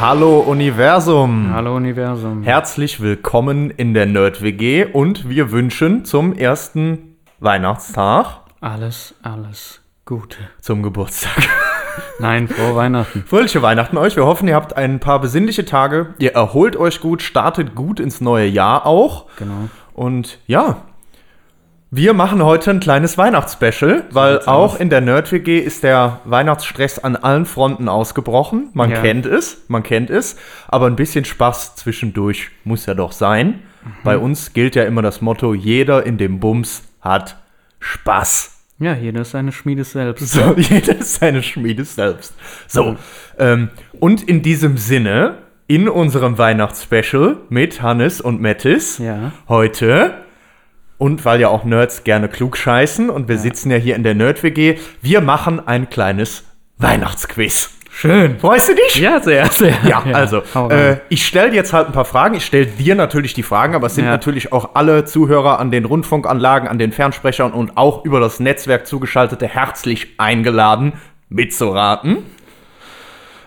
Hallo Universum. Hallo Universum. Herzlich willkommen in der Nerd-WG und wir wünschen zum ersten Weihnachtstag Alles, alles Gute. zum Geburtstag. Nein, frohe Weihnachten. Fröhliche Weihnachten euch. Wir hoffen, ihr habt ein paar besinnliche Tage. Ihr erholt euch gut, startet gut ins neue Jahr auch. Genau. Und ja, wir machen heute ein kleines Weihnachtsspecial, weil auch in der Nerd-WG ist der Weihnachtsstress an allen Fronten ausgebrochen. Man Ja. kennt es, man kennt es. Aber ein bisschen Spaß zwischendurch muss ja doch sein. Mhm. Bei uns gilt ja immer das Motto, jeder in dem Bums hat Spaß. Ja, jeder ist seine Schmiede selbst. So, jeder ist seine Schmiede selbst. So, ähm, und in diesem Sinne, in unserem Weihnachtsspecial mit Hannes und Mattis, Ja. heute, und weil ja auch Nerds gerne klug scheißen und wir sitzen ja hier in der Nerd-WG, wir machen ein kleines Weihnachtsquiz. Schön. Freust du dich? Ja, sehr, sehr. Ja, also, hau äh, ich stelle jetzt halt ein paar Fragen. Ich stelle dir natürlich die Fragen, aber es sind Ja. natürlich auch alle Zuhörer an den Rundfunkanlagen, an den Fernsprechern und auch über das Netzwerk zugeschaltete herzlich eingeladen, mitzuraten.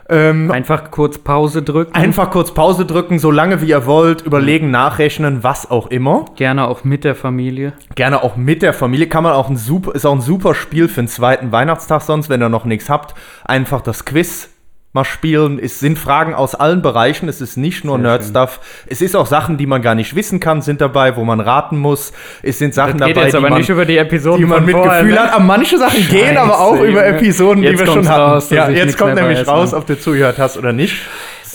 Ähm, Einfach kurz Pause drücken. einfach kurz Pause drücken, so lange wie ihr wollt, überlegen, nachrechnen, was auch immer. Gerne auch mit der Familie. Gerne auch mit der Familie. Kann man auch ein super, ist auch ein super Spiel für den zweiten Weihnachtstag, sonst, wenn ihr noch nichts habt. Einfach das Quiz mal spielen. Es sind Fragen aus allen Bereichen. Es ist nicht nur Nerd-Stuff. Es ist auch Sachen, die man gar nicht wissen kann, sind dabei, wo man raten muss. Es sind Sachen dabei, die man, nicht über die Episoden die man mit vorher, Gefühl ne? hat. Aber manche Sachen gehen Scheiße, aber auch über. Episoden, die wir schon hatten. raus, ja, jetzt kommt nämlich raus, ne? ob du zugehört hast oder nicht.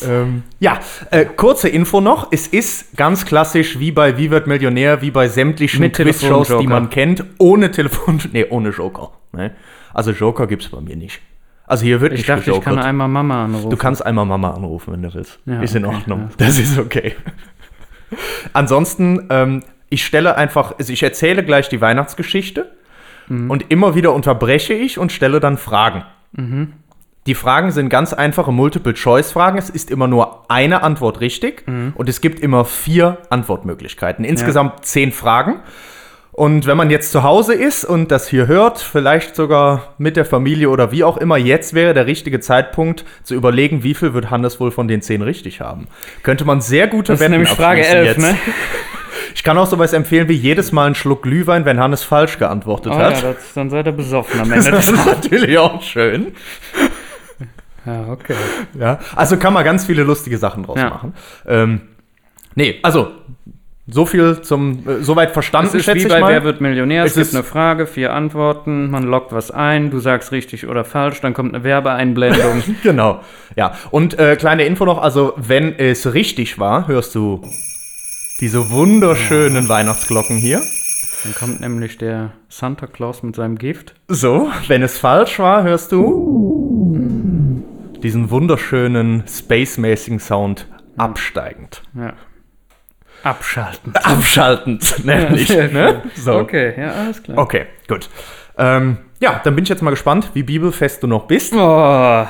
Ähm, ja, äh, kurze Info noch. Es ist ganz klassisch wie bei Wie wird Millionär, wie bei sämtlichen Quizshows, die man kennt, ohne Telefon, nee, ohne Joker. Ne? Also Joker gibt's bei mir nicht. Also hier wird Ich nicht dachte, ich kann gejokert. einmal Mama anrufen. Du kannst einmal Mama anrufen, wenn du willst. Ja, ist in okay, Ordnung. ja. Das ist okay. Ansonsten, ähm, ich stelle einfach, also ich erzähle gleich die Weihnachtsgeschichte Mhm. und immer wieder unterbreche ich und stelle dann Fragen. Mhm. Die Fragen sind ganz einfache Multiple-Choice-Fragen. Es ist immer nur eine Antwort richtig Mhm. und es gibt immer vier Antwortmöglichkeiten. Insgesamt zehn Fragen. Und wenn man jetzt zu Hause ist und das hier hört, vielleicht sogar mit der Familie oder wie auch immer, jetzt wäre der richtige Zeitpunkt zu überlegen, wie viel wird Hannes wohl von den zehn richtig haben. Könnte man sehr gute das ist Wetten nämlich Frage abschließen 11, jetzt. ne? Ich kann auch sowas empfehlen wie jedes Mal einen Schluck Glühwein, wenn Hannes falsch geantwortet Oh ja, hat. das, dann seid ihr besoffen am Ende. das ist natürlich auch schön. ja, okay. Ja, also kann man ganz viele lustige Sachen draus Ja. machen. Ähm, nee, also so viel zum äh, soweit verstanden, Es ist wie bei mal. Wer wird Millionär? Es, Es gibt eine Frage, vier Antworten, man loggt was ein, du sagst richtig oder falsch, dann kommt eine Werbeeinblendung. Genau. Ja, und äh, kleine Info noch, also wenn es richtig war, hörst du diese wunderschönen Weihnachtsglocken hier. dann kommt nämlich der Santa Claus mit seinem Gift. So, wenn es falsch war, hörst du diesen wunderschönen spacemäßigen Sound absteigend. Ja. Abschalten. Abschaltend, nämlich. sehr ne? So. Okay, ja, alles klar. Okay, gut. Ähm, ja, dann bin ich jetzt mal gespannt, wie bibelfest du noch bist. Oh.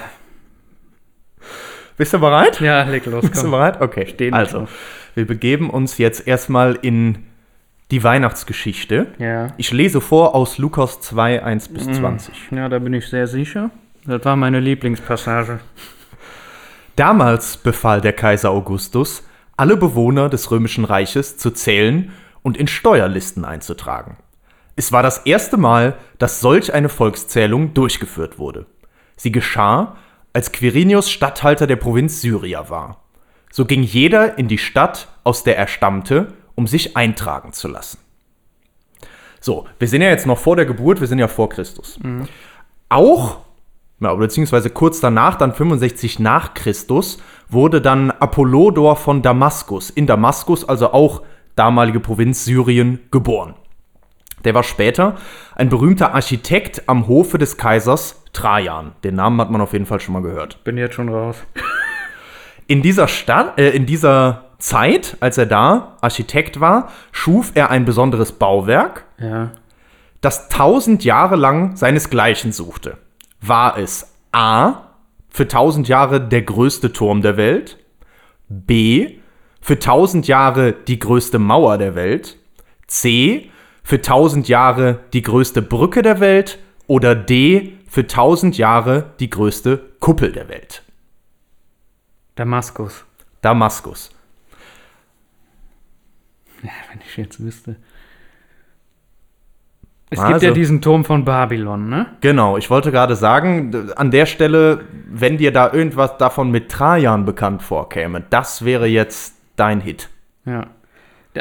Bist du bereit? Ja, leg los, Bist du komm. bereit? Okay. Stehen also, drauf. wir begeben uns jetzt erstmal in die Weihnachtsgeschichte. Ja. Ich lese vor aus Lukas 2, 1 bis Mhm. 20. ja, da bin ich sehr sicher. Das war meine Lieblingspassage. Damals befahl der Kaiser Augustus, alle Bewohner des römischen Reiches zu zählen und in Steuerlisten einzutragen. Es war das erste Mal, dass solch eine Volkszählung durchgeführt wurde. Sie geschah, als Quirinius Statthalter der Provinz Syria war. So ging jeder in die Stadt, aus der er stammte, um sich eintragen zu lassen. So, wir sind ja jetzt noch vor der Geburt, wir sind ja vor Christus. Auch ja, beziehungsweise kurz danach, dann 65 nach Christus, wurde dann Apollodor von Damaskus, in Damaskus, also auch damalige Provinz Syrien, geboren. Der war später ein berühmter Architekt am Hofe des Kaisers Trajan. Den Namen hat man auf jeden Fall schon mal gehört. Bin jetzt schon raus. In dieser Stadt, äh, in dieser Zeit, als er da Architekt war, schuf er ein besonderes Bauwerk, Ja. das tausend Jahre lang seinesgleichen suchte. War es A, für tausend Jahre der größte Turm der Welt, B, für tausend Jahre die größte Mauer der Welt, C, für tausend Jahre die größte Brücke der Welt oder D, für tausend Jahre die größte Kuppel der Welt. Damaskus. Damaskus. Ja, wenn ich jetzt wüsste. Es gibt Also- ja diesen Turm von Babylon, ne? Genau, ich wollte gerade sagen, an der Stelle, wenn dir da irgendwas davon mit Trajan bekannt vorkäme, das wäre jetzt dein Hit. Ja.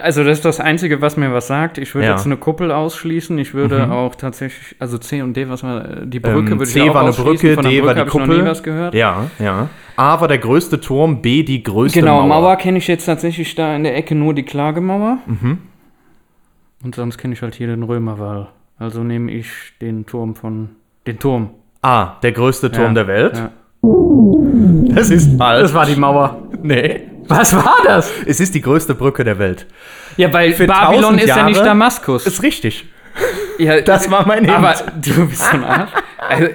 Also das ist das Einzige, was mir was sagt. Ich würde Ja. Mhm. jetzt eine Kuppel ausschließen. Ich würde auch tatsächlich, also C und D, was war die Brücke, Ähm, würde C ich auch war eine. Brücke, Von der D war Brücke die hab ich noch Kuppel. nie was gehört. Ja, ja. A war der größte Turm, B die größte Genau, Mauer. Mauer, kenne ich jetzt tatsächlich da in der Ecke nur die Klagemauer. Mhm. Und sonst kenne ich halt hier den Römerwall. Also nehme ich den Turm von, den Turm. A, der größte Turm Ja, der Welt. ja. Das ist falsch. Das war die Mauer. Nee. Was war das? Es ist die größte Brücke der Welt. Ja, weil Für Babylon 1000 ist ja nicht Jahre Damaskus. Ist richtig. ja, das war mein Hint. Aber du bist so ein Arsch. Also,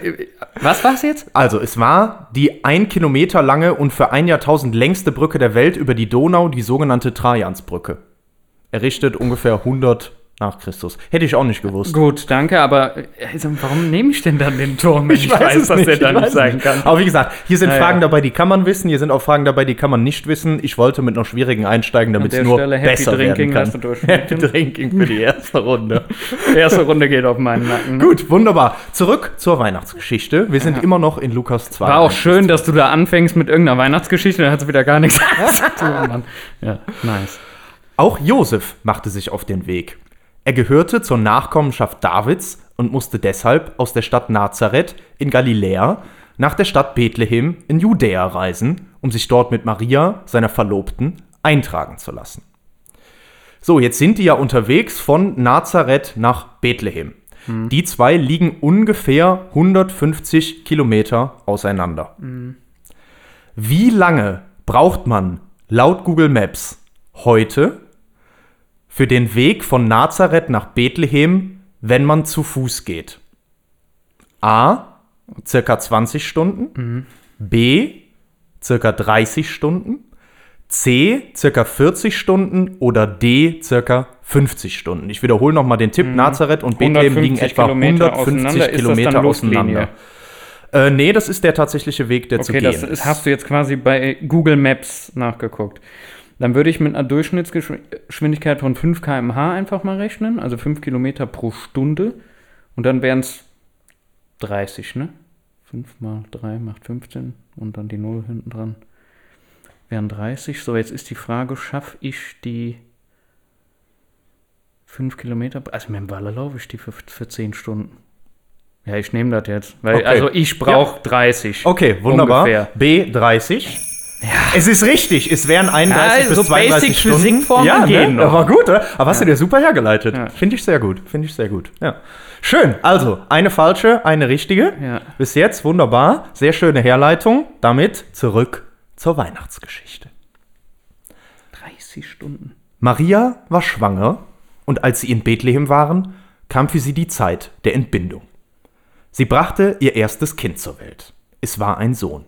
was war's jetzt? Also, es war die ein Kilometer lange und für ein Jahrtausend längste Brücke der Welt über die Donau, die sogenannte Trajansbrücke. Errichtet ungefähr 100 nach Christus. Hätte ich auch nicht gewusst. Gut, danke, aber also, warum nehme ich denn dann den Turm, wenn ich, weiß, es dass der ich da nicht weiß sein kann? Aber wie gesagt, hier sind Ja, Fragen ja. dabei, die kann man wissen. Hier sind auch Fragen dabei, die kann man nicht wissen. Ich wollte mit einer schwierigen einsteigen, damit es nur Stelle besser Drinking, werden kann. Happy Drinking für die erste Runde. Die erste Runde geht auf meinen Nacken. ne? Gut, wunderbar. Zurück zur Weihnachtsgeschichte. Wir sind immer noch in Lukas 2. War auch schön, dass du da anfängst mit irgendeiner Weihnachtsgeschichte, dann hat es wieder gar nichts zu tun. Mann. Ja, nice. Auch Josef machte sich auf den Weg. Er gehörte zur Nachkommenschaft Davids und musste deshalb aus der Stadt Nazareth in Galiläa nach der Stadt Bethlehem in Judäa reisen, um sich dort mit Maria, seiner Verlobten, eintragen zu lassen. So, jetzt sind die ja unterwegs von Nazareth nach Bethlehem. Die zwei liegen ungefähr 150 Kilometer auseinander. Wie lange braucht man laut Google Maps heute für den Weg von Nazareth nach Bethlehem, wenn man zu Fuß geht? A. Circa 20 Stunden. B. Circa 30 Stunden. C. Circa 40 Stunden. Oder D. Circa 50 Stunden. Ich wiederhole nochmal den Tipp. Nazareth und Bethlehem liegen 150 etwa Kilometer 150 auseinander. Ist das Kilometer auseinander. Äh, nee, das ist der tatsächliche Weg, der zu Okay, gehen das ist. ist, hast du jetzt quasi bei Google Maps nachgeguckt. Dann würde ich mit einer Durchschnittsgeschwindigkeit von 5 km/h einfach mal rechnen, also 5 Kilometer pro Stunde. Und dann wären es 30, ne? 5 mal 3 macht 15 und dann die 0 hinten dran. Wären 30. So, jetzt ist die Frage, schaffe ich die 5 Kilometer? Also mit dem Walle laufe ich die für, für 10 Stunden. Ja, ich nehme das jetzt. Weil, Okay. Also ich brauche 30. Okay, wunderbar. Ungefähr. B 30. Es ist richtig, es wären 31 Ja, bis so 32 Basic Stunden. Physikformeln ja, gehen ne? noch. war gut, oder? Aber hast du dir super hergeleitet. Ja. Finde ich sehr gut, finde ich sehr gut. Ja. Schön, also eine falsche, eine richtige. Ja. Bis jetzt wunderbar, sehr schöne Herleitung. Damit zurück zur Weihnachtsgeschichte. 30 Stunden. Maria war schwanger und als sie in Bethlehem waren, kam für sie die Zeit der Entbindung. Sie brachte ihr erstes Kind zur Welt. Es war ein Sohn.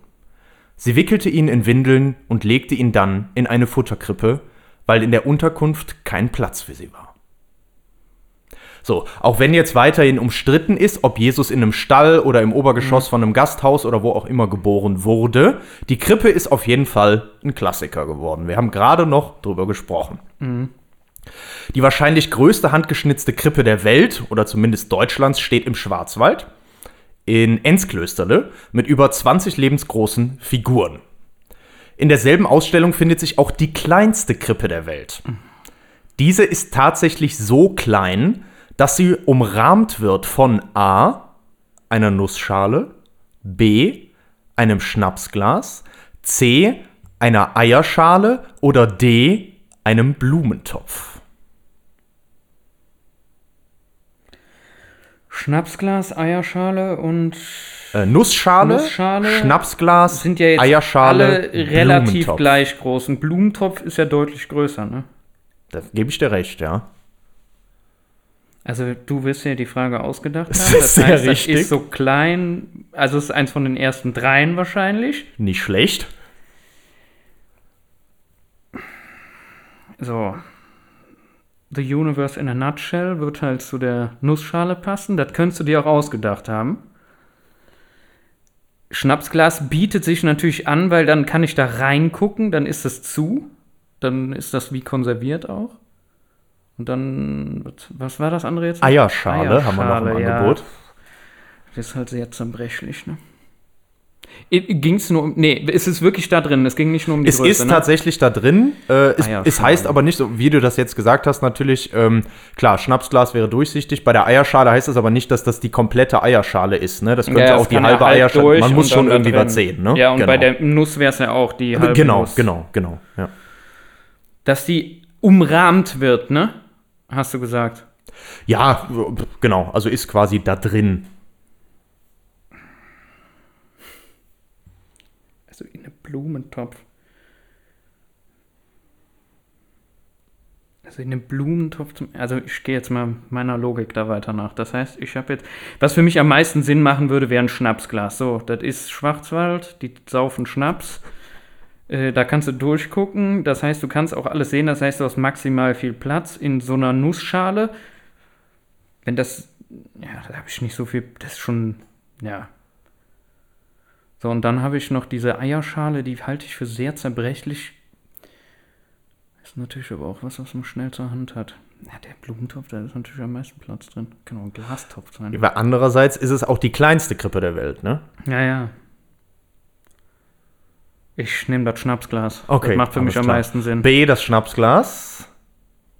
Sie wickelte ihn in Windeln und legte ihn dann in eine Futterkrippe, weil in der Unterkunft kein Platz für sie war. So, auch wenn jetzt weiterhin umstritten ist, ob Jesus in einem Stall oder im Obergeschoss von einem Gasthaus oder wo auch immer geboren wurde, die Krippe ist auf jeden Fall ein Klassiker geworden. Wir haben gerade noch drüber gesprochen. Die wahrscheinlich größte handgeschnitzte Krippe der Welt oder zumindest Deutschlands steht im Schwarzwald in Enzklösterle mit über 20 lebensgroßen Figuren. In derselben Ausstellung findet sich auch die kleinste Krippe der Welt. Diese ist tatsächlich so klein, dass sie umrahmt wird von A, einer Nussschale, B, einem Schnapsglas, C, einer Eierschale oder D, einem Blumentopf. Schnapsglas, Eierschale und äh, Nussschale, Nussschale Schnapsglas, sind ja jetzt Eierschale, alle relativ gleich groß. Ein Blumentopf ist ja deutlich größer, ne? Da gebe ich dir recht, ja. Also du wirst ja die Frage ausgedacht haben. Das ist sehr heißt, richtig. das ist so klein, also es ist eins von den ersten dreien wahrscheinlich. Nicht schlecht. So. The Universe in a Nutshell wird halt zu der Nussschale passen. Das könntest du dir auch ausgedacht haben. Schnapsglas bietet sich natürlich an, weil dann kann ich da reingucken, dann ist es zu. Dann ist das wie konserviert auch. Und dann, was- war das andere jetzt? Eierschale, haben wir noch im Eierschale, ja. Angebot. Das ist halt sehr zerbrechlich, ne? Ging es nur um. Nee, es ist wirklich da drin. Es ging nicht nur um die Es Größe, ist ne? tatsächlich da drin. Äh, es, Eierschale. es heißt aber nicht so, wie du das jetzt gesagt hast, natürlich, ähm, klar, Schnapsglas wäre durchsichtig. Bei der Eierschale heißt es aber nicht, dass das die komplette Eierschale ist. Ne? Das könnte Ja, auch es die ja halbe halb Eierschale. Man muss schon irgendwie was sehen. Ne? Ja, und genau. bei der Nuss wäre es ja auch die halbe Genau, Nuss. genau, genau. Ja. Dass die umrahmt wird, ne? Hast du gesagt. ja, genau. Also ist quasi da drin. Also in einem Blumentopf. Also in einem Blumentopf zum. Also ich gehe jetzt mal meiner Logik da weiter nach. Das heißt, ich habe jetzt. Was für mich am meisten Sinn machen würde, wäre ein Schnapsglas. So, das ist Schwarzwald, die saufen Schnaps. Äh, da kannst du durchgucken. Das heißt, du kannst auch alles sehen. Das heißt, du hast maximal viel Platz in so einer Nussschale. Wenn das. Ja, da habe ich nicht so viel. Das ist schon. Ja. So, und dann habe ich noch diese Eierschale, die halte ich für sehr zerbrechlich. Ist natürlich aber auch was, was man schnell zur Hand hat. Ja, der Blumentopf, da ist natürlich am meisten Platz drin. Kann auch ein Glastopf sein. Aber andererseits ist es auch die kleinste Krippe der Welt, ne? Ja, ja. Ich nehme das Schnapsglas. Okay. Das macht für mich am klar. meisten Sinn. B, das Schnapsglas.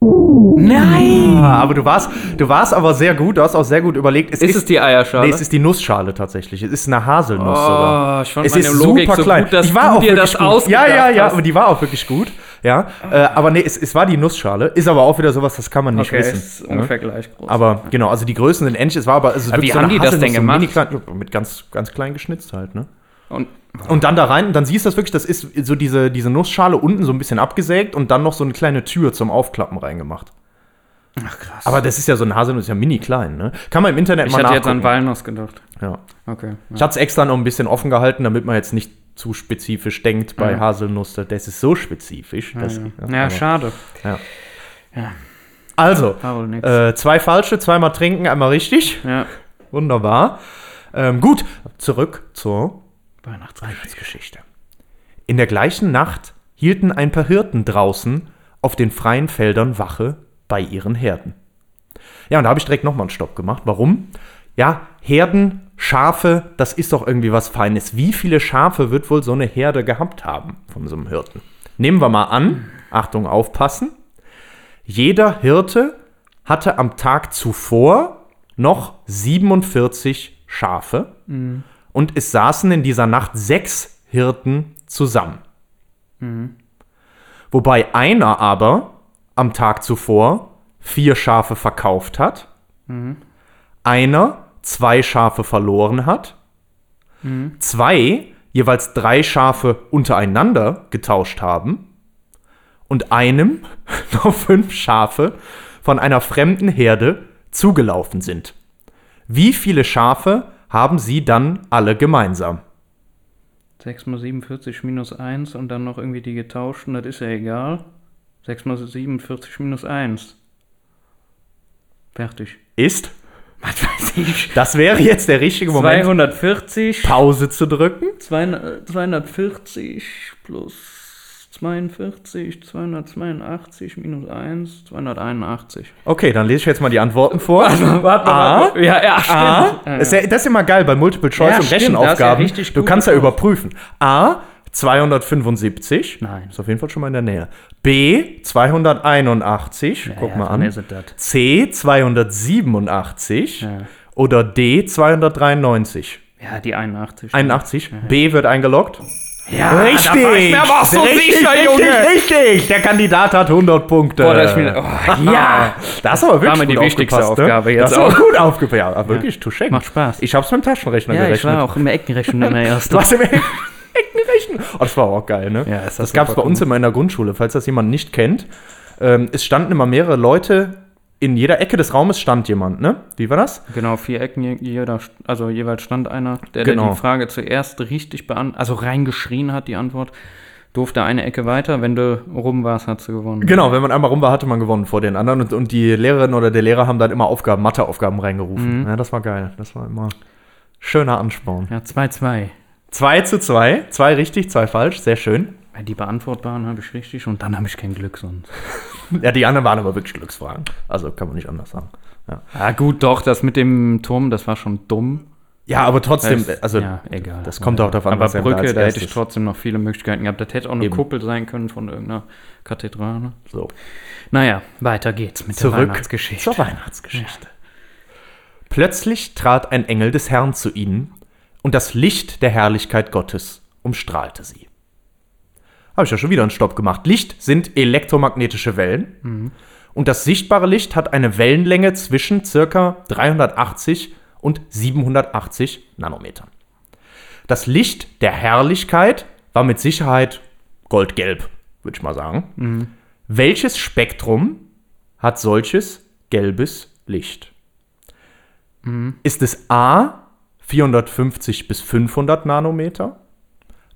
Nein! Ah, aber du warst, du warst aber sehr gut, du hast auch sehr gut überlegt. Es Ist es die Eierschale? Nee, es ist die Nussschale tatsächlich. Es ist eine Haselnuss sogar. oh, ich fand Es meine ist Logik super so klein. gut, dass die war du auch dir das gut. Ja, ja, ja, hast. aber die war auch wirklich gut. Ja, äh, aber nee, es, es war die Nussschale. Ist aber auch wieder sowas, das kann man nicht Okay, wissen. ist ne? ungefähr gleich groß. Aber genau, also die Größen sind ähnlich. Es war aber, es ist Aber wirklich wie haben eine die das denn so gemacht? mini-klein- ja, mit ganz, ganz klein geschnitzt halt, ne? Und Und dann da rein, und dann siehst du das wirklich, das ist so diese, diese Nussschale unten so ein bisschen abgesägt und dann noch so eine kleine Tür zum Aufklappen reingemacht. Ach krass. Aber das ist ja so ein Haselnuss, ist ja mini klein, ne? Kann man im Internet ich mal hatte jetzt an nachgucken. Walnuss gedacht. ja. Okay. Ich hatte es extra noch ein bisschen offen gehalten, damit man jetzt nicht zu spezifisch denkt bei Ja. Haselnuss. Das ist so spezifisch. Ja, Das, ja. ja, ja schade. Also, äh, zwei falsche, zweimal trinken, einmal richtig. ja. Wunderbar. Ähm, gut, zurück zur Weihnachtsgeschichte. In der gleichen Nacht hielten ein paar Hirten draußen auf den freien Feldern Wache bei ihren Herden. Ja, und da habe ich direkt nochmal einen Stopp gemacht. Warum? Ja, Herden, Schafe, das ist doch irgendwie was Feines. Wie viele Schafe wird wohl so eine Herde gehabt haben von so einem Hirten? Nehmen wir mal an, Achtung, aufpassen. Jeder Hirte hatte am Tag zuvor noch 47 Schafe und es saßen in dieser Nacht sechs Hirten zusammen. Wobei einer aber am Tag zuvor vier Schafe verkauft hat, einer zwei Schafe verloren hat, zwei jeweils drei Schafe untereinander getauscht haben und einem noch fünf Schafe von einer fremden Herde zugelaufen sind. Wie viele Schafe haben sie dann alle gemeinsam? 6 mal 47 minus 1 und dann noch irgendwie die getauschten, das ist ja egal. 6 mal 47 minus 1. Fertig. Ist, Was weiß ich. das wäre jetzt der richtige Moment, 240. Pause zu drücken. 200 240 plus 42, 282 minus 1, 281. Okay, dann lese ich jetzt mal die Antworten vor. Warte A. Ja, ja, stimmt. A. Ja, ja. Ist ja, das ist immer geil bei Multiple Choice und stimmt, Rechenaufgaben. du kannst ja überprüfen. A. 275. Nein. Ist auf jeden Fall schon mal in der Nähe. B. 281. Guck mal an. C. 287. Ja. Oder D. 293. Ja, die 81. 81. B wird eingeloggt. Ja, richtig. da war ich mir aber auch so richtig, sicher, richtig, Junge. richtig. Der Kandidat hat 100 Punkte. Boah, da ist mir, oh, ja, Da hast du aber wirklich mir die gut wichtigste aufgepasst, Aufgabe ne? jetzt Das ist aber auch. gut aufgepasst. Ja, aber wirklich, du schenkst. Macht Spaß. Ich hab's mit dem Taschenrechner ja, ich gerechnet. war auch im Eckenrechnen immer erst. Du warst im Eckenrechnen. Oh, das war auch geil, ne? Ja, ist das das gab's bei uns cool. immer in der Grundschule, falls das jemand nicht kennt. Ähm, es standen immer mehrere Leute, in jeder Ecke des Raumes stand jemand, ne? Wie war das? Genau, vier Ecken, je- jeder, also jeweils stand einer, der, Genau. der die Frage zuerst richtig beantwortet, also reingeschrien hat, die Antwort, durfte eine Ecke weiter. Wenn du rum warst, hast du gewonnen. Genau, wenn man einmal rum war, hatte man gewonnen vor den anderen. Und, und die Lehrerin oder der Lehrer haben dann immer Aufgaben, Matheaufgaben reingerufen. Ja, das war geil. Das war immer schöner Ansporn. Ja, 2-2. 2 zu 2. Zwei richtig, zwei falsch. Sehr schön. Ja, Die beantwortbaren habe ich richtig und dann habe ich kein Glück sonst. Ja, die anderen waren aber wirklich Glücksfragen. Also kann man nicht anders sagen. Ja, Ja, gut, doch, das mit dem Turm, das war schon dumm. ja aber trotzdem, Das- also ja, egal. das kommt auch davon, Aber was er da Brücke, als da hätte ich trotzdem noch viele Möglichkeiten gehabt. Das hätte auch eine Eben. Kuppel sein können von irgendeiner Kathedrale. so. Naja, weiter geht's mit der Zurück Weihnachtsgeschichte. zur Weihnachtsgeschichte. Plötzlich trat ein Engel des Herrn zu ihnen, und das Licht der Herrlichkeit Gottes umstrahlte sie. Habe ich ja schon wieder einen Stopp gemacht. Licht sind elektromagnetische Wellen. Und das sichtbare Licht hat eine Wellenlänge zwischen circa 380 und 780 Nanometern. Das Licht der Herrlichkeit war mit Sicherheit goldgelb, würde ich mal sagen. Welches Spektrum hat solches gelbes Licht? Ist es A 450 bis 500 Nanometer,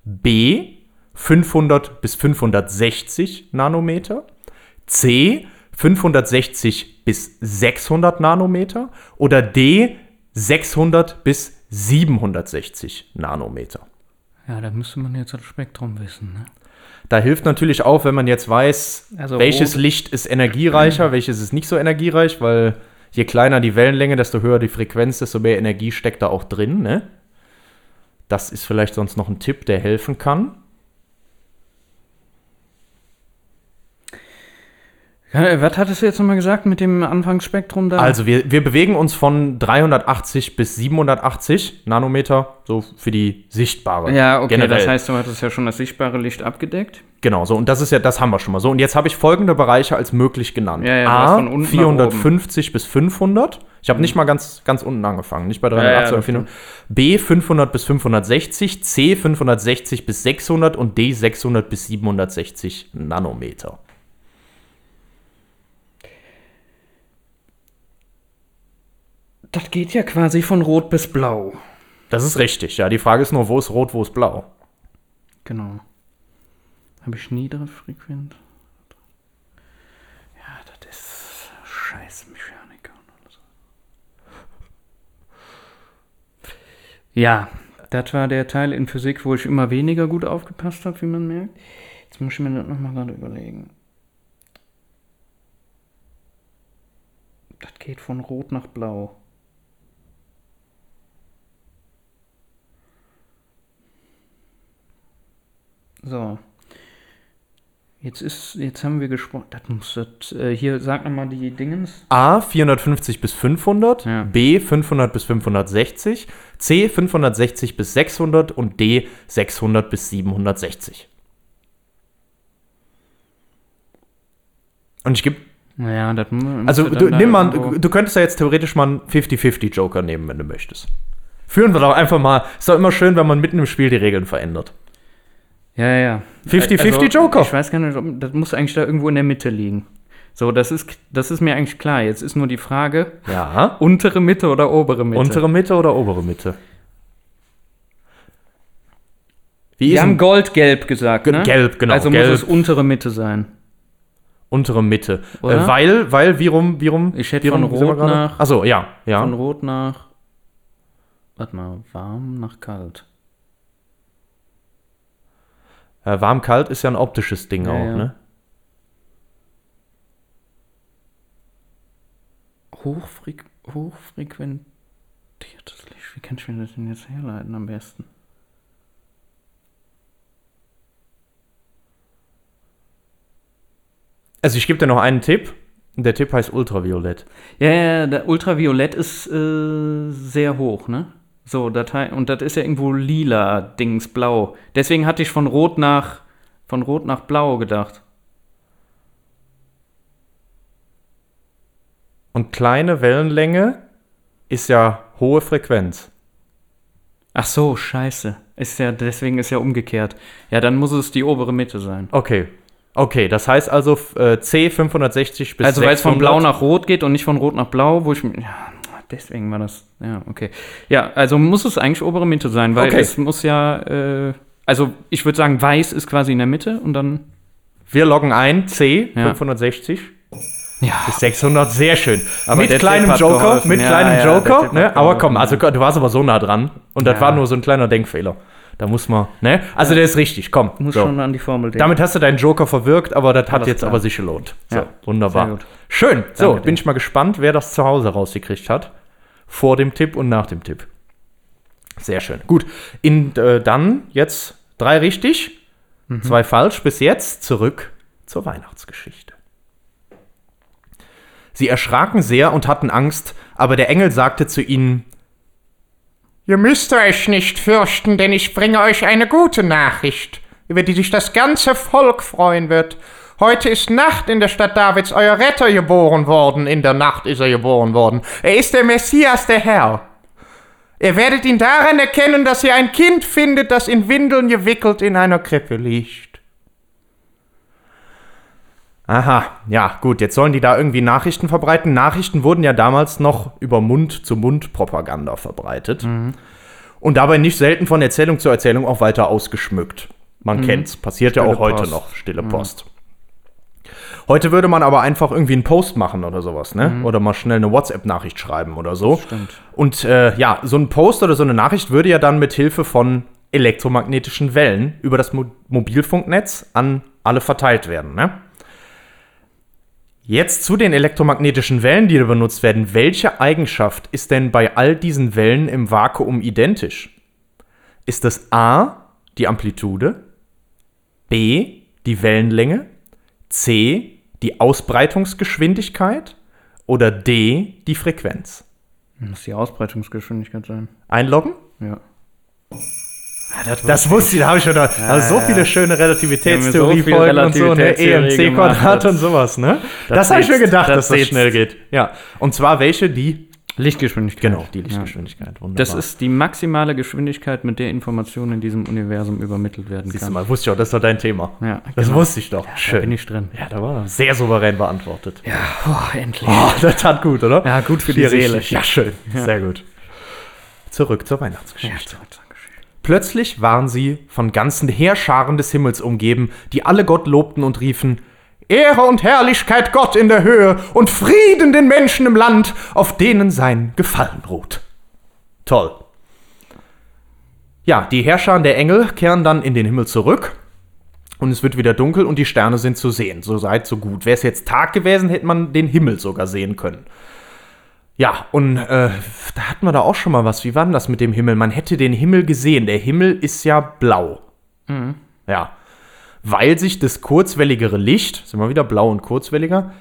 B 500 bis 560 Nanometer, C 560 bis 600 Nanometer oder D 600 bis 760 Nanometer? Ja, da müsste man jetzt das Spektrum wissen. Ne? Da hilft natürlich auch, wenn man jetzt weiß, Also welches rot- Licht ist energiereicher, welches ist nicht so energiereich, weil je kleiner die Wellenlänge, desto höher die Frequenz, desto mehr Energie steckt da auch drin. Ne? Das ist vielleicht sonst noch ein Tipp, der helfen kann. Was hattest du jetzt nochmal gesagt mit dem Anfangsspektrum da? Also wir, wir bewegen uns von 380 bis 780 Nanometer, so für die sichtbare. ja, okay, generell. das heißt, du hattest ja schon das sichtbare Licht abgedeckt. Genau, so und das ist ja, das haben wir schon mal so. Und jetzt habe ich folgende Bereiche als möglich genannt. Ja, ja, A von unten nach 450 bis 500. Ich habe nicht mal ganz, ganz unten angefangen, nicht bei ja, 380 das oder 400. B 500 bis 560, C 560 bis 600 und D 600 bis 760 Nanometer. Das geht ja quasi von rot bis blau. Das ist richtig, ja. Die Frage ist nur, wo ist rot, wo ist blau? Genau. Habe ich niedere Frequenz? Ja, das ist scheiß Mechaniker. und alles. Ja, das war der Teil in Physik, wo ich immer weniger gut aufgepasst habe, wie man merkt. Jetzt muss ich mir das nochmal gerade überlegen. Das geht von rot nach blau. So. Jetzt ist, jetzt haben wir gesprochen. Das muss das, äh, hier, sag nochmal die Dingens. A 450 bis 500, Ja. B 500 bis 560, C 560 bis 600 und D 600 bis 760. Und ich gebe, Naja, das also du, nimm mal, du könntest ja jetzt theoretisch mal einen 50-50 Joker nehmen, wenn du möchtest. Führen wir doch einfach mal. Ist doch immer schön, wenn man mitten im Spiel die Regeln verändert. Ja, ja. 50-50 Joker. Ich weiß gar nicht, ob, das muss eigentlich da irgendwo in der Mitte liegen. So, das ist, das ist mir eigentlich klar. Jetzt ist nur die Frage, Ja. untere Mitte oder obere Mitte? Untere Mitte oder obere Mitte? Wie Wir haben Gold-Gelb gesagt, Ge- ne? gelb, genau, Also gelb. muss es untere Mitte sein. untere Mitte? Äh, weil, weil, wie rum, wie rum? Ich hätte von rot nach- Achso, ja, ja. Von rot nach, warte mal, warm nach kalt. Äh, Warm-kalt ist ja ein optisches Ding Ja, auch, ja. ne? Hochfreq hochfrequentiertes Licht. Wie kann ich mir das denn jetzt herleiten am besten? Also ich gebe dir noch einen Tipp. Der Tipp heißt Ultraviolett. Ja, ja, der Ultraviolett ist äh, sehr hoch, ne? So, Datei. Und das ist ja irgendwo lila, Dings, blau. Deswegen hatte ich von rot nach, von rot nach blau gedacht. Und kleine Wellenlänge ist ja hohe Frequenz. Ach so, scheiße. Ist ja, deswegen ist ja umgekehrt. Ja, dann muss es die obere Mitte sein. Okay. Okay, das heißt also äh, C 560 bis Also weil es von 600. blau nach rot geht und nicht von rot nach blau, wo ich mir. Ja, deswegen war das. Ja, okay. Ja, also muss es eigentlich obere Mitte sein, weil Okay. es muss ja. Äh, also ich würde sagen, weiß ist quasi in der Mitte und dann. Wir loggen ein C Ja. 560 Ja. bis 600, sehr schön. Aber mit kleinem Joker, geholfen. mit Ja, kleinem ja, Joker, ne? Aber komm, also du warst aber so nah dran und das war nur so ein kleiner Denkfehler. Da muss man, ne? Also der ist richtig, komm. Muss so. schon an die Formel denken. Damit hast du deinen Joker verwirkt, aber das hat Alles jetzt klar. aber sich gelohnt. So, wunderbar. Schön. So, Danke bin dir. ich mal gespannt, wer das zu Hause rausgekriegt hat. Vor dem Tipp und nach dem Tipp. Sehr schön. Gut. In, äh, dann jetzt drei richtig, Mhm. zwei falsch. Bis jetzt zurück zur Weihnachtsgeschichte. Sie erschraken sehr und hatten Angst, aber der Engel sagte zu ihnen: Ihr müsst euch nicht fürchten, denn ich bringe euch eine gute Nachricht, über die sich das ganze Volk freuen wird. Heute ist Nacht in der Stadt Davids, euer Retter geboren worden. In der Nacht ist er geboren worden. Er ist der Messias, der Herr. Ihr werdet ihn daran erkennen, dass ihr ein Kind findet, das in Windeln gewickelt in einer Krippe liegt. Aha, ja, gut, jetzt sollen die da irgendwie Nachrichten verbreiten. Nachrichten wurden ja damals noch über Mund-zu-Mund-Propaganda verbreitet. Und dabei nicht selten von Erzählung zu Erzählung auch weiter ausgeschmückt. Man kennt's, passiert ja Stille auch heute Post. noch, stille Post. Heute würde man aber einfach irgendwie einen Post machen oder sowas, ne? Oder mal schnell eine WhatsApp-Nachricht schreiben oder so. stimmt. Und äh, ja, so ein Post oder so eine Nachricht würde ja dann mit Hilfe von elektromagnetischen Wellen über das Mo Mobilfunknetz an alle verteilt werden, ne? Jetzt zu den elektromagnetischen Wellen, die da benutzt werden. Welche Eigenschaft ist denn bei all diesen Wellen im Vakuum identisch? Ist das A, die Amplitude, B, die Wellenlänge, C, die Ausbreitungsgeschwindigkeit oder D, die Frequenz? Muss die Ausbreitungsgeschwindigkeit sein. Einloggen? Ja. Das wusste ich, da habe ich schon da, also so viele schöne Relativitätstheorie viel folgen und so, ne? Relativitätstheorie EMC gemacht, Quadrat das- und sowas, ne? Das, das habe ich mir gedacht, das dass das schnell geht. Ja. Und zwar welche, die Lichtgeschwindigkeit. Genau, die Lichtgeschwindigkeit. Wunderbar. Das ist die maximale Geschwindigkeit, mit der Information in diesem Universum übermittelt werden Siehst du kann. mal, wusste ich auch, das doch dein Thema. Ja, Das genau. wusste ich doch. Da bin ich drin. Ja, da war er. Sehr souverän beantwortet. Ja, oh, endlich. Oh, das tat gut, oder? Ja, gut für die Hier Seele. Ja, schön. Sehr gut. Zurück zur Ja, Weihnachtsgeschichte. danke schön. Plötzlich waren sie von ganzen Heerscharen des Himmels umgeben, die alle Gott lobten und riefen: Ehre und Herrlichkeit Gott in der Höhe und Frieden den Menschen im Land, auf denen sein Gefallen ruht. Toll. Ja, die Herrscher der Engel kehren dann in den Himmel zurück und es wird wieder dunkel und die Sterne sind zu sehen. So seid so gut. Wäre es jetzt Tag gewesen, hätte man den Himmel sogar sehen können. Ja, und äh, da hatten wir da auch schon mal was. Wie war denn das mit dem Himmel? Man hätte den Himmel gesehen. Der Himmel ist ja blau. Ja. Weil sich das kurzwelligere Licht, sind wir wieder blau und kurzwelliger,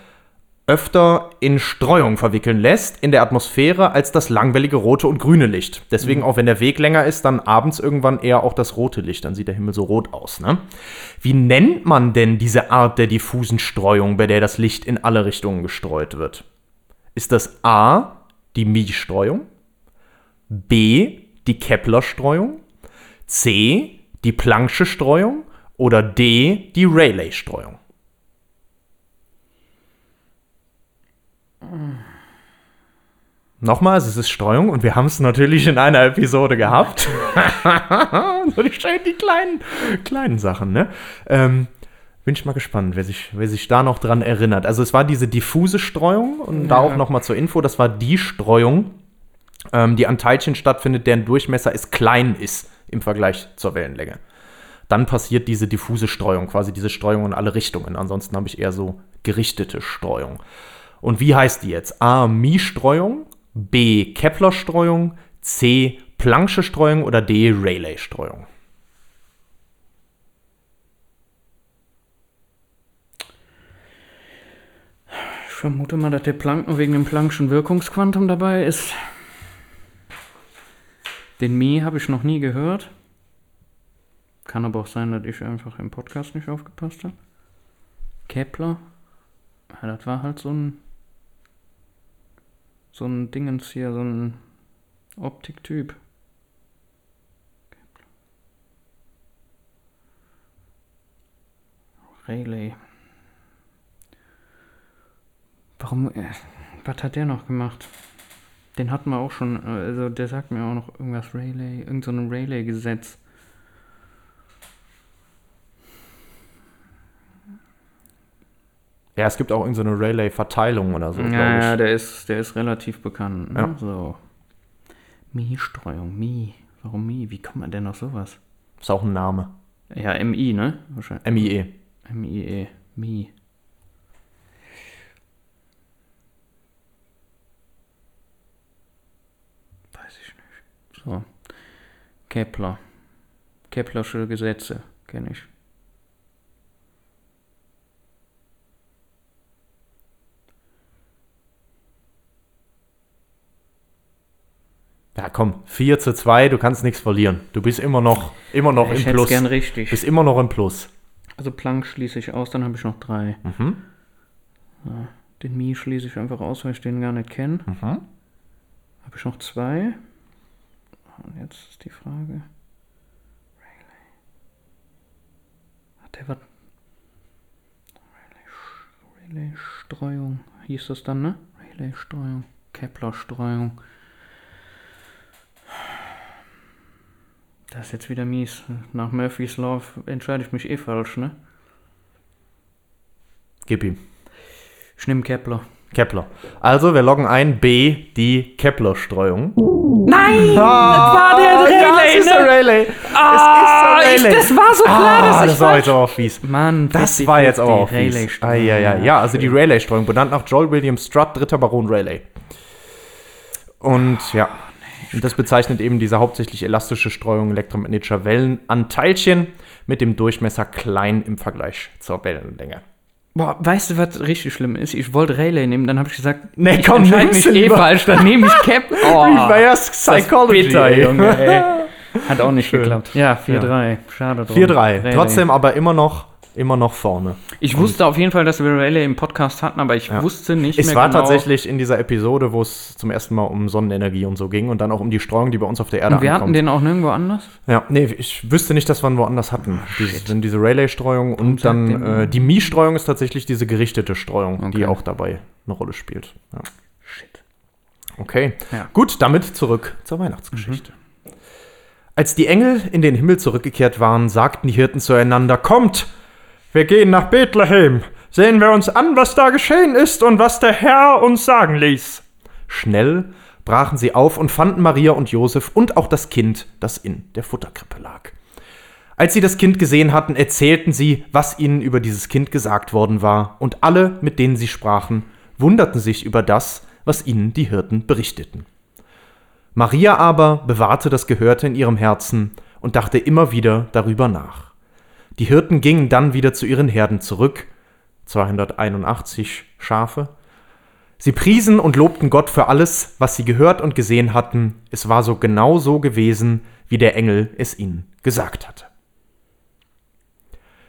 öfter in Streuung verwickeln lässt in der Atmosphäre als das langwellige rote und grüne Licht. Deswegen, auch wenn der Weg länger ist, dann abends irgendwann eher auch das rote Licht. Dann sieht der Himmel so rot aus. Ne? Wie nennt man denn diese Art der diffusen Streuung, bei der das Licht in alle Richtungen gestreut wird? Ist das A, die Mie-Streuung, B, die Kepler-Streuung, C, die Planck'sche Streuung oder D, die Rayleigh-Streuung? Nochmal, es ist Streuung und wir haben es natürlich in einer Episode gehabt. so die, schön die kleinen, kleinen Sachen, ne? Ähm, bin ich mal gespannt, wer sich, wer sich da noch dran erinnert. Also es war diese diffuse Streuung und da auch nochmal zur Info, das war die Streuung, ähm, die an Teilchen stattfindet, deren Durchmesser es klein ist im Vergleich zur Wellenlänge. Dann passiert diese diffuse Streuung, quasi diese Streuung in alle Richtungen. Ansonsten habe ich eher so gerichtete Streuung. Und wie heißt die jetzt? A. Mie-Streuung, B. Kepler-Streuung, C. Planck'sche Streuung oder D. Rayleigh-Streuung? Ich vermute mal, dass der Planck nur wegen dem Planck'schen Wirkungsquantum dabei ist. Den Mi habe ich noch nie gehört. Kann aber auch sein, dass ich einfach im Podcast nicht aufgepasst habe. Kepler. Ja, das war halt so ein. So ein Dingens hier, so ein Optiktyp. Rayleigh. Warum. Äh, was hat der noch gemacht? Den hatten wir auch schon. äh, Also, der sagt mir auch noch irgendwas Rayleigh. Irgend so ein Rayleigh-Gesetz. Ja, es gibt auch irgendeine so Rayleigh-Verteilung oder so, Ja, ja, der ist, der ist relativ bekannt. Ne? Ja. So. Mi-Streuung, Mi. Warum Mi? Wie kommt man denn auf sowas? Ist auch ein Name. Ja, MI, ne? Wahrscheinlich. M-I-E. M-I-E. Mi. Weiß ich nicht. So. Kepler. Keplersche Gesetze kenne ich. Ja, komm, 4 zu 2, du kannst nichts verlieren. Du bist immer noch, immer noch ich im hätte Plus. gern richtig. Bist immer noch im Plus. Also Planck schließe ich aus, dann habe ich noch drei. Mhm. Ja, den Mi schließe ich einfach aus, weil ich den gar nicht kenne. Mhm. Habe ich noch zwei? Und jetzt ist die Frage. Rayleigh. Hat der was? Rayleigh- Rayleigh-Streuung hieß das dann, ne? Rayleigh-Streuung. Kepler-Streuung. Das ist jetzt wieder mies. Nach Murphy's Law entscheide ich mich eh falsch, ne? Gib ihm. Ich nehme Kepler. Kepler. Also, wir loggen ein B, die Kepler-Streuung. Nein! das war der Ja, es ist der Rayleigh. Ah, es ist der ich, das war so klar, Ah, dass ich das war jetzt aber auch fies. Mann, Das 50, war jetzt aber auch 50, fies. Rayleigh-Streuung. Ah, ja, ja, ja, also die Rayleigh-Streuung, benannt nach Joel William Strutt, dritter Baron Rayleigh. Und ja, und das bezeichnet eben diese hauptsächlich elastische Streuung elektromagnetischer Wellen an Teilchen mit dem Durchmesser klein im Vergleich zur Wellenlänge. Boah, weißt du, was richtig schlimm ist? Ich wollte Rayleigh nehmen, dann habe ich gesagt, Nee, ich komm, entscheide nimm's mich eh falsch, dann nehme ich Cap. Oh, Reverse ist das Psychology, bitter. Junge, ey. Hat auch nicht Schön. geklappt. Ja, 4-3. Schade drum. 4-3. Rayleigh. Trotzdem aber immer noch, immer noch vorne. Ich wusste auf jeden Fall, dass wir Rayleigh im Podcast hatten, aber ich Ja. wusste nicht Es mehr war genau. tatsächlich in dieser Episode, wo es zum ersten Mal um Sonnenenergie und so ging und dann auch um die Streuung, die bei uns auf der Erde Und wir hatten ankommt. den auch nirgendwo anders? Ja, nee, ich wüsste nicht, dass wir ihn woanders hatten. Diese, denn diese Rayleigh-Streuung und dann äh, die Mi-Streuung ist tatsächlich diese gerichtete Streuung, die Okay. auch dabei eine Rolle spielt. Ja. Shit. Okay, Ja. gut, damit zurück zur Weihnachtsgeschichte. Als die Engel in den Himmel zurückgekehrt waren, sagten die Hirten zueinander: Kommt, wir gehen nach Bethlehem. Sehen wir uns an, was da geschehen ist und was der Herr uns sagen ließ. Schnell brachen sie auf und fanden Maria und Josef und auch das Kind, das in der Futterkrippe lag. Als sie das Kind gesehen hatten, erzählten sie, was ihnen über dieses Kind gesagt worden war, und alle, mit denen sie sprachen, wunderten sich über das, was ihnen die Hirten berichteten. Maria aber bewahrte das Gehörte in ihrem Herzen und dachte immer wieder darüber nach. Die Hirten gingen dann wieder zu ihren Herden zurück, 281 Schafe. Sie priesen und lobten Gott für alles, was sie gehört und gesehen hatten. Es war so genau so gewesen, wie der Engel es ihnen gesagt hatte.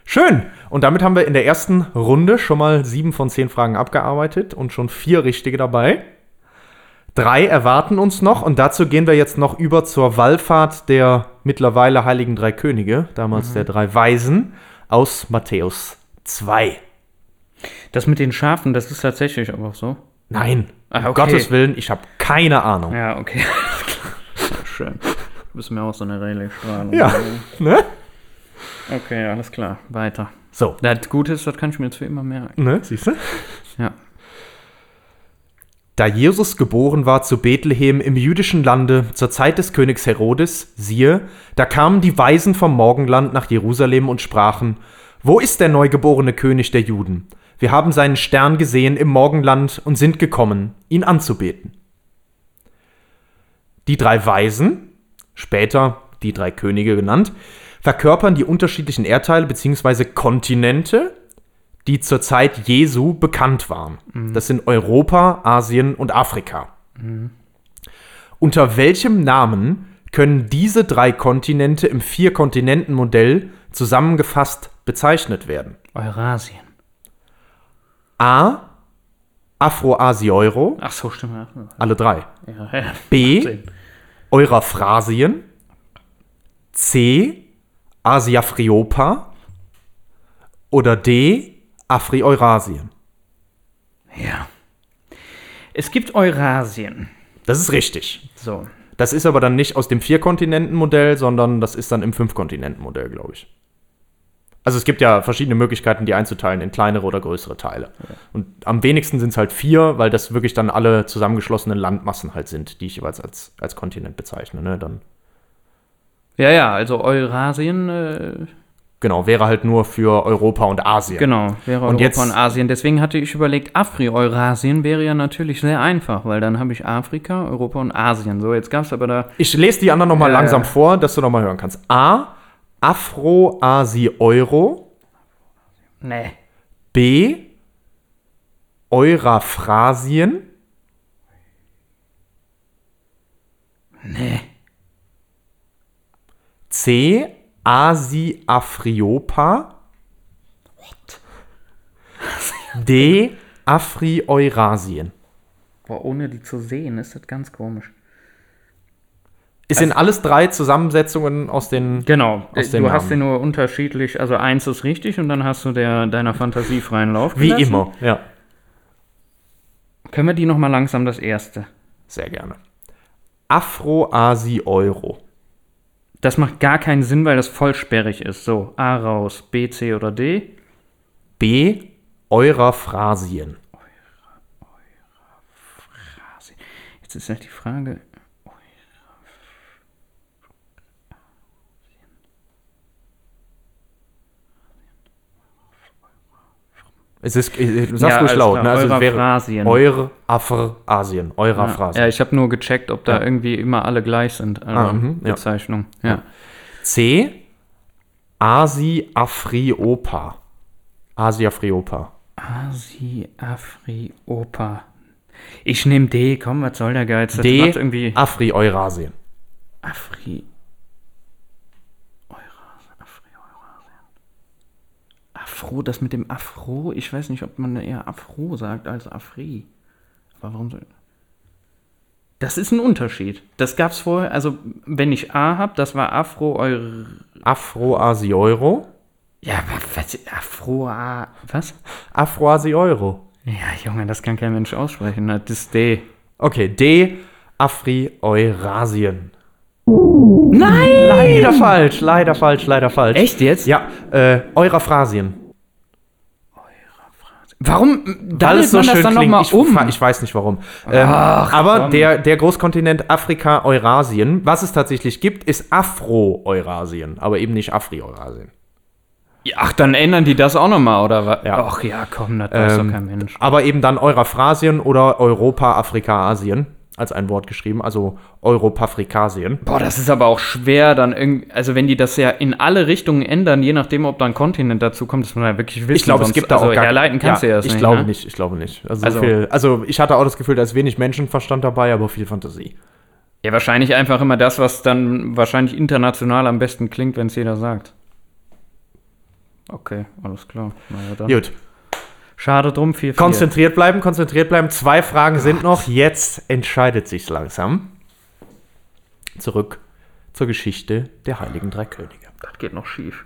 Schön! Und damit haben wir in der ersten Runde schon mal sieben von zehn Fragen abgearbeitet und schon vier richtige dabei. Drei erwarten uns noch und dazu gehen wir jetzt noch über zur Wallfahrt der mittlerweile heiligen drei Könige, damals der drei Weisen, aus Matthäus 2. Das mit den Schafen, das ist tatsächlich aber auch so. Nein, Ah, um okay. Gottes Willen, ich habe keine Ahnung. Ja, okay. Schön. Du bist mir auch so eine Rayleigh-Strahlung. Ja, ne? Okay, alles klar. Weiter. So, Das Gute ist, das kann ich mir jetzt für immer merken. ne, siehst du? Ja. Da Jesus geboren war zu Bethlehem im jüdischen Lande zur Zeit des Königs Herodes, siehe, da kamen die Weisen vom Morgenland nach Jerusalem und sprachen, Wo ist der neugeborene König der Juden? Wir haben seinen Stern gesehen im Morgenland und sind gekommen, ihn anzubeten. Die drei Weisen, später die drei Könige genannt, verkörpern die unterschiedlichen Erdteile bzw. Kontinente, die zur Zeit Jesu bekannt waren. Das sind Europa, Asien und Afrika. Unter welchem Namen können diese drei Kontinente im Vier-Kontinenten-Modell zusammengefasst bezeichnet werden? Eurasien. A. Afroasi-Euro, Ach so, stimmt. ja. alle drei. Ja, ja. B. Sinn. Euraphrasien. C. Asiafriopa. Oder D. Afri-Eurasien. Ja. Es gibt Eurasien. Das ist richtig. So. Das ist aber dann nicht aus dem Vier-Kontinenten-Modell, sondern das ist dann im Fünf-Kontinenten-Modell, glaube ich. Also es gibt ja verschiedene Möglichkeiten, die einzuteilen in kleinere oder größere Teile. Und am wenigsten sind es halt vier, weil das wirklich dann alle zusammengeschlossenen Landmassen halt sind, die ich jeweils als, als Kontinent bezeichne. Ne? Dann, Ja, ja, also Eurasien, äh, genau, wäre halt nur für Europa und Asien. genau, wäre Und Europa jetzt- und Asien. Deswegen hatte ich überlegt, Afri-Eurasien wäre ja natürlich sehr einfach, weil dann habe ich Afrika, Europa und Asien. So, jetzt gab es aber da. Ich lese die anderen nochmal Ja, langsam vor, dass du nochmal hören kannst. A. Afro-Asi-Euro. Nee. B. Euraphrasien. Nee. C. Asi-Afriopa. D. Afri-Eurasien. Boah, ohne die zu sehen, ist das ganz komisch. Es sind alles drei Zusammensetzungen aus den. Genau, Aus du den hast sie Namen. nur unterschiedlich, also eins ist richtig und dann hast du der, deiner Fantasie freien Lauf Wie gelassen. immer, ja. Können wir die nochmal langsam das erste? Sehr gerne. Afro-Asi-Euro. Das macht gar keinen Sinn, weil das voll sperrig ist. So, A raus, B, C oder D. B. Euraphrasien. Jetzt ist halt die Frage. Es ist, äh, du sagst Ja, ruhig laut, ne? Also es wäre Euraphrasien. Euraphrasien. Euraphrasien. Ja, ich habe nur gecheckt, ob da Ja. irgendwie immer alle gleich sind. Also Ah, ja. Bezeichnung. Ja. C. Asi-Afriopa. Asi-Afriopa. Asi, Afri, Opa. Ich nehme D, komm, was soll der Geiz? Das D. irgendwie Afri-Eurasien. Afri. Euras, Afri, Eurasien. Afro, das mit dem Afro, ich weiß nicht, ob man eher Afro sagt als Afri. Aber warum soll. Das ist ein Unterschied. Das gab's vorher, also wenn ich A habe, das war Afro, Eur. Afro-Asi-Euro. Ja, wa- was? Afro, A. Was? Afro-Asi-Euro. Ja, Junge, das kann kein Mensch aussprechen. Das ist D. Okay, D. Afri-Eurasien. Nein! Leider falsch, leider falsch, leider falsch. Echt jetzt? Ja, äh, Euraphrasien. Warum es so man das dann nochmal Ich, um? fra- ich weiß nicht warum. Ähm, aber der, der Großkontinent Afrika, Eurasien, was es tatsächlich gibt, ist Afro-Eurasien, aber eben nicht Afri-Eurasien. Ja, Ach, dann ändern die das auch nochmal, oder was? Ja. Ach ja, komm, das weiß Ähm, doch kein Mensch. Aber eben dann Euraphrasien oder Europa, Afrika, Asien als ein Wort geschrieben, also Europafrikasien. Boah, das ist aber auch schwer, dann irgendwie, also wenn die das ja in alle Richtungen ändern, je nachdem, ob da ein Kontinent dazu kommt, das muss man ja wirklich wissen. Ich glaube, es gibt da also auch gar herleiten kannst ja, du ja das Ich nicht, glaube ne? nicht, ich glaube nicht. Also, Also- so viel, also ich hatte auch das Gefühl, da ist wenig Menschenverstand dabei, aber viel Fantasie. Ja, wahrscheinlich einfach immer das, was dann wahrscheinlich international am besten klingt, wenn es jeder sagt. Okay, alles klar. Na ja, dann. Gut. Schade drum, 4 Konzentriert bleiben, konzentriert bleiben. Zwei Fragen sind noch. Jetzt entscheidet sich's langsam. Zurück zur Geschichte der Heiligen Drei Könige. Das geht noch schief.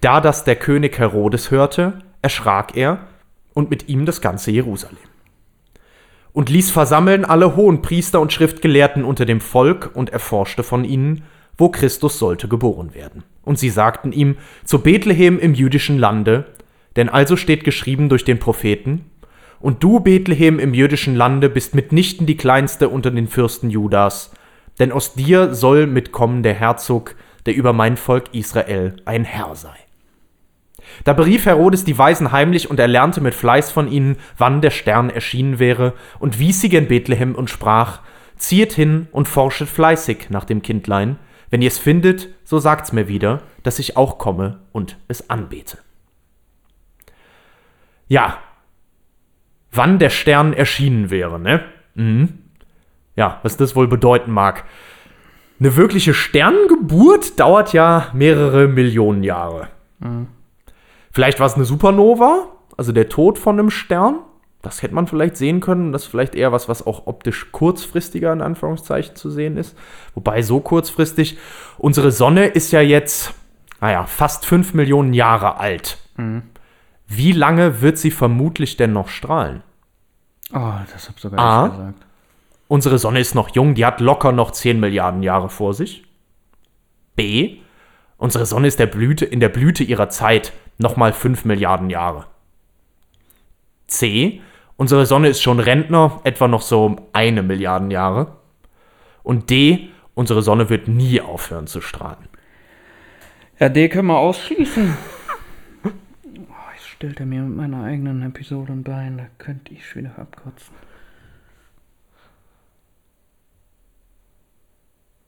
Da das der König Herodes hörte, erschrak er und mit ihm das ganze Jerusalem. Und ließ versammeln alle Hohenpriester und Schriftgelehrten unter dem Volk und erforschte von ihnen, wo Christus sollte geboren werden. Und sie sagten ihm, zu Bethlehem im jüdischen Lande, denn also steht geschrieben durch den Propheten, und du, Bethlehem im jüdischen Lande, bist mitnichten die kleinste unter den Fürsten Judas, denn aus dir soll mitkommen der Herzog, der über mein Volk Israel ein Herr sei. Da berief Herodes die Weisen heimlich und erlernte mit Fleiß von ihnen, wann der Stern erschienen wäre, und wies sie gen Bethlehem und sprach: Ziehet hin und forschet fleißig nach dem Kindlein. Wenn ihr es findet, so sagt's mir wieder, dass ich auch komme und es anbete. Ja, wann der Stern erschienen wäre, ne? Mhm. Ja, was das wohl bedeuten mag. Eine wirkliche Sternengeburt dauert ja mehrere Millionen Jahre. Vielleicht war es eine Supernova, also der Tod von einem Stern. Das hätte man vielleicht sehen können. Das ist vielleicht eher was, was auch optisch kurzfristiger in Anführungszeichen zu sehen ist. Wobei so kurzfristig. Unsere Sonne ist ja jetzt, naja, fast 5 Millionen Jahre alt. Wie lange wird sie vermutlich denn noch strahlen? Oh, das hab sogar Ah. ich gesagt. Unsere Sonne ist noch jung, die hat locker noch 10 Milliarden Jahre vor sich. B. Unsere Sonne ist der Blüte, in der Blüte ihrer Zeit nochmal 5 Milliarden Jahre. C. Unsere Sonne ist schon Rentner, etwa noch so eine Milliarden Jahre. Und D. Unsere Sonne wird nie aufhören zu strahlen. Ja, D können wir ausschließen. Oh, jetzt stellt mir mit meiner eigenen Episode ein Bein. Da könnte ich wieder abkotzen.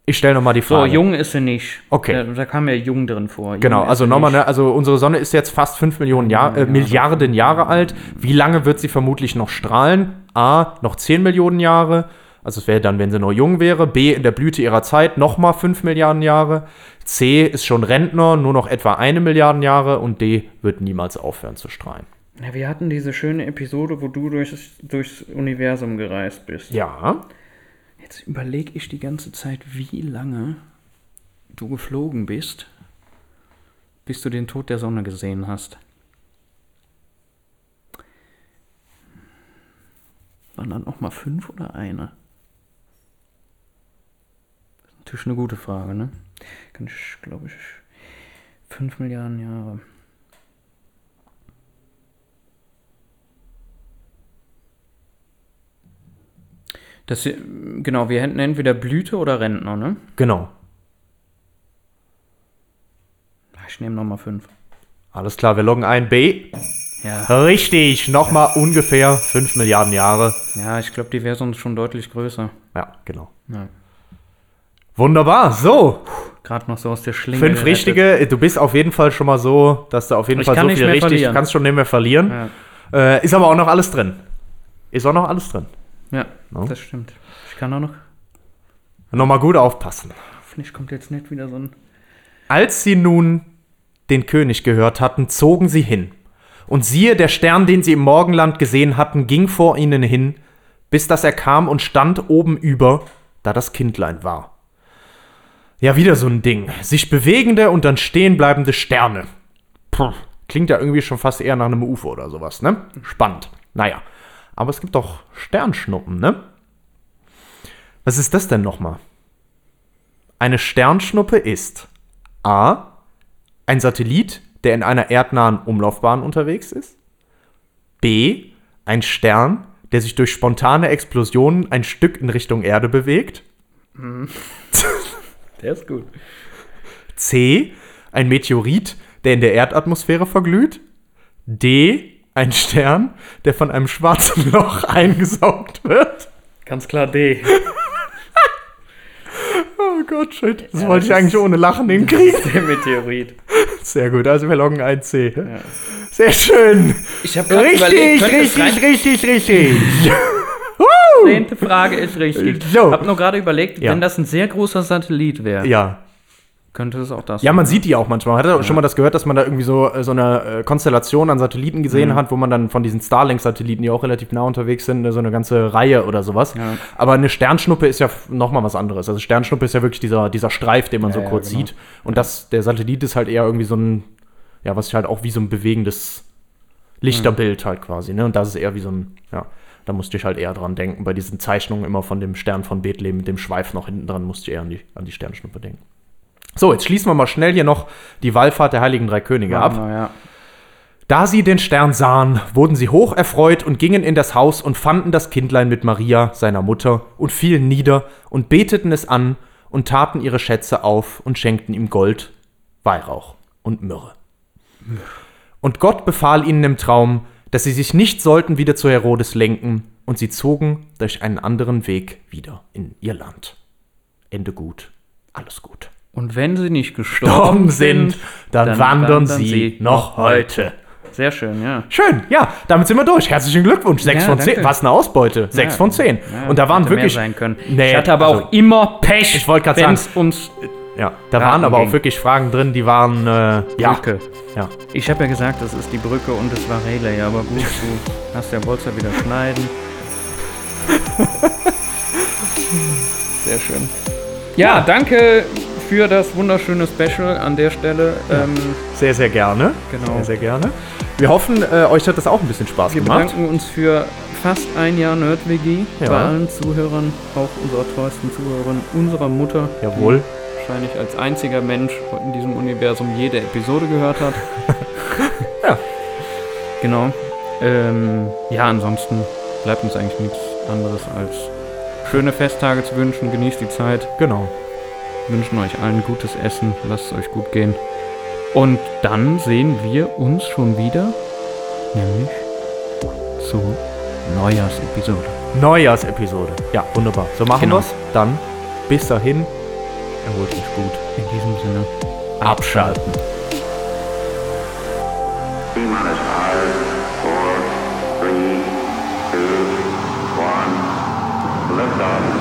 Ich stelle nochmal die So, Frage. jung ist sie nicht. Okay. Da, da kam ja jung drin vor. Jung Genau, also nochmal, ne, also unsere Sonne ist jetzt fast 5 Millionen Jahr, äh, Milliarden Jahre alt. Wie lange wird sie vermutlich noch strahlen? A, noch 10 Millionen Jahre. Also es wäre dann, wenn sie noch jung wäre. B, in der Blüte ihrer Zeit nochmal 5 Milliarden Jahre. C, ist schon Rentner, nur noch etwa eine Milliarden Jahre. Und D, wird niemals aufhören zu strahlen. Ja, wir hatten diese schöne Episode, wo du durchs, durchs Universum gereist bist. Ja, Jetzt überlege ich die ganze Zeit, wie lange du geflogen bist, bis du den Tod der Sonne gesehen hast. Waren dann auch mal fünf oder eine? Das ist natürlich eine gute Frage, ne? Kann ich, glaube ich, fünf Milliarden Jahre. Das, hier- genau, wir hätten entweder Blüte oder Rentner, ne? genau. Ich nehme nochmal fünf. Alles klar, wir loggen ein. B. Ja, Richtig, nochmal ungefähr 5 Milliarden Jahre. ja ich glaube, die wäre sonst schon deutlich größer. Ja, genau. Ja. Wunderbar, so. Gerade noch so aus der Schlinge. Fünf gerettet. richtige. Du bist auf jeden Fall schon mal so, dass du auf jeden Ich Fall kann so nicht viel mehr richtig, verlieren. du kannst schon nicht mehr verlieren. Ja, Äh, ist aber auch noch alles drin. Ist auch noch alles drin. Ja No? das stimmt. Ich kann auch noch. Nochmal gut aufpassen. Hoffentlich kommt jetzt nicht wieder so ein. Als sie nun den König gehört hatten, zogen sie hin. Und siehe, der Stern, den sie im Morgenland gesehen hatten, ging vor ihnen hin, bis dass er kam und stand oben über, da das Kindlein war. Ja, wieder so ein Ding. Sich bewegende und dann stehen bleibende Sterne. Puh, klingt ja irgendwie schon fast eher nach einem UFO oder sowas, ne? Spannend. Naja. Aber es gibt doch Sternschnuppen, ne? Was ist das denn nochmal? Eine Sternschnuppe ist A. Ein Satellit, der in einer erdnahen Umlaufbahn unterwegs ist. B. Ein Stern, der sich durch spontane Explosionen ein Stück in Richtung Erde bewegt. Der ist gut. C. Ein Meteorit, der in der Erdatmosphäre verglüht. D. Ein Stern, der von einem schwarzen Loch eingesaugt wird. Ganz klar D. Oh Gott, shit. Das Ja, wollte ich das eigentlich ist- ohne Lachen hinkriegen. Der Meteorit. Sehr gut, also wir loggen ein C. Sehr schön. Ich habe gerade überlegt, könnte es rein- richtig, richtig. Zehnte Frage ist richtig. So. Ich habe nur gerade überlegt, Ja. wenn das ein sehr großer Satellit wäre, Ja. Könnte es auch das Ja, man sieht die auch manchmal. Hat er schon mal das gehört, dass man da irgendwie so, äh, so eine äh, Konstellation an Satelliten gesehen hat, wo man dann von diesen Starlink-Satelliten, die auch relativ nah unterwegs sind, äh, so eine ganze Reihe oder sowas. Ja. Aber eine Sternschnuppe ist ja f- noch mal was anderes. Also Sternschnuppe ist ja wirklich dieser, dieser Streif, den man so Ja, ja, kurz genau. sieht. Und das, der Satellit ist halt eher irgendwie so ein, ja, was sich halt auch wie so ein bewegendes Lichterbild halt quasi, ne? Und das ist eher wie so ein, ja, da musste ich halt eher dran denken. Bei diesen Zeichnungen immer von dem Stern von Bethlehem mit dem Schweif noch hinten dran, musste ich eher an die, an die Sternschnuppe denken. So, jetzt schließen wir mal schnell hier noch die Wallfahrt der Heiligen Drei Könige ab. Na, ja. Da sie den Stern sahen, wurden sie hoch erfreut und gingen in das Haus und fanden das Kindlein mit Maria, seiner Mutter, und fielen nieder und beteten es an und taten ihre Schätze auf und schenkten ihm Gold, Weihrauch und Myrrhe. Und Gott befahl ihnen im Traum, dass sie sich nicht sollten wieder zu Herodes lenken, und sie zogen durch einen anderen Weg wieder in ihr Land. Ende gut, alles gut. Und wenn sie nicht gestorben sind, sind, dann, wandern sie noch heute. Sehr schön, ja. Schön, ja, damit sind wir durch. Herzlichen Glückwunsch. 6 Ja, von 10. danke. Was eine Ausbeute. 6 von 10. Ja, Und da waren wirklich. mehr sein können. Nee, ich hatte aber also- auch immer Pech, Ich wollte grad wenn sagen- uns Ja, da waren aber auch ging. wirklich Fragen drin, die waren. Äh, ja. Brücke. ja. Ich habe ja gesagt, das ist die Brücke und es war Relay, aber gut, du hast ja ja wieder schneiden. Sehr schön. Ja, danke für das wunderschöne Special an der Stelle. Ähm, Sehr, sehr gerne. Genau. Sehr, sehr gerne. Wir hoffen, äh, euch hat das auch ein bisschen Spaß wir gemacht. bedanken uns für fast ein Jahr NerdWG Ja. bei allen Zuhörern, auch unserer treuesten Zuhörerin, unserer Mutter. Jawohl. Wahrscheinlich als einziger Mensch in diesem Universum jede Episode gehört hat. Ja. Genau. Ähm, ja, ansonsten bleibt uns eigentlich nichts anderes als schöne Festtage zu wünschen. Genießt die Zeit. Genau wünschen euch allen gutes Essen, lasst es euch gut gehen. Und dann sehen wir uns schon wieder, nämlich zur Neujahrsepisode. Neujahrsepisode, ja, wunderbar. So machen genau. wir's. Dann bis dahin, erholt euch gut. In diesem Sinne, abschalten. abschalten. Liftoff.